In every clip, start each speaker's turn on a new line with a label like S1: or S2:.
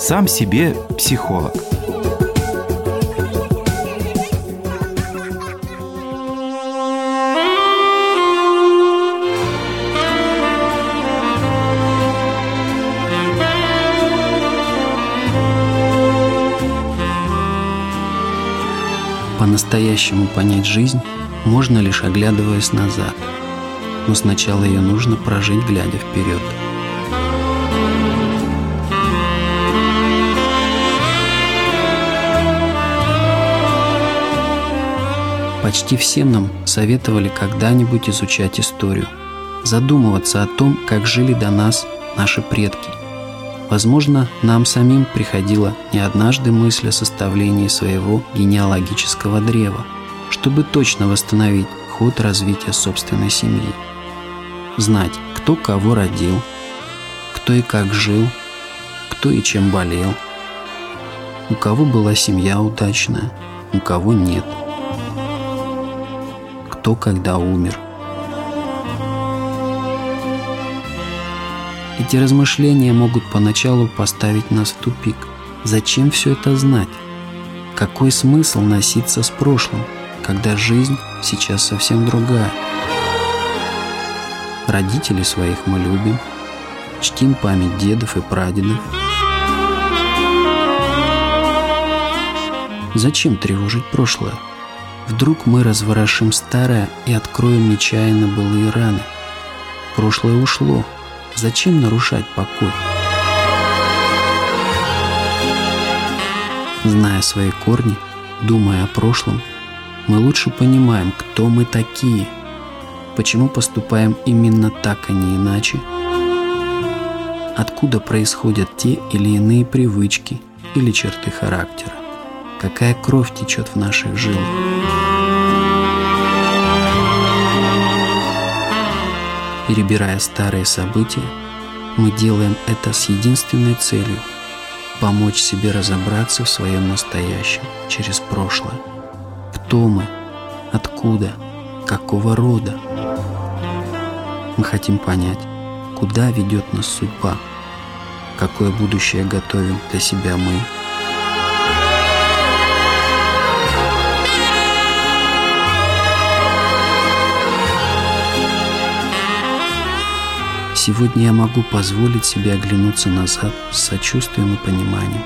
S1: Сам себе психолог.
S2: По-настоящему понять жизнь можно лишь оглядываясь назад, но сначала ее нужно прожить, глядя вперед. Почти всем нам советовали когда-нибудь изучать историю, задумываться о том, как жили до нас наши предки. Возможно, нам самим приходила не однажды мысль о составлении своего генеалогического древа, чтобы точно восстановить ход развития собственной семьи. Знать, кто кого родил, кто и как жил, кто и чем болел, у кого была семья удачная, у кого нет – кто когда умер. Эти размышления могут поначалу поставить нас в тупик. Зачем все это знать? Какой смысл носиться с прошлым, когда жизнь сейчас совсем другая? Родителей своих мы любим, чтим память дедов и прадедов. Зачем тревожить прошлое? Вдруг мы разворошим старое и откроем нечаянно былые раны. Прошлое ушло. Зачем нарушать покой? Зная свои корни, думая о прошлом, мы лучше понимаем, кто мы такие, почему поступаем именно так, а не иначе, откуда происходят те или иные привычки или черты характера какая кровь течет в наших жилах. Перебирая старые события, мы делаем это с единственной целью – помочь себе разобраться в своем настоящем через прошлое. Кто мы? Откуда? Какого рода? Мы хотим понять, куда ведет нас судьба, какое будущее готовим для себя мы – Сегодня я могу позволить себе оглянуться назад с сочувствием и пониманием,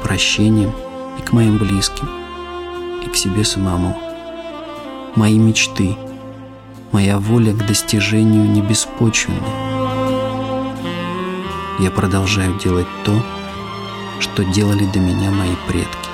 S2: прощением и к моим близким, и к себе самому. Мои мечты, моя воля к достижению не беспочвенны. Я продолжаю делать то, что делали до меня мои предки.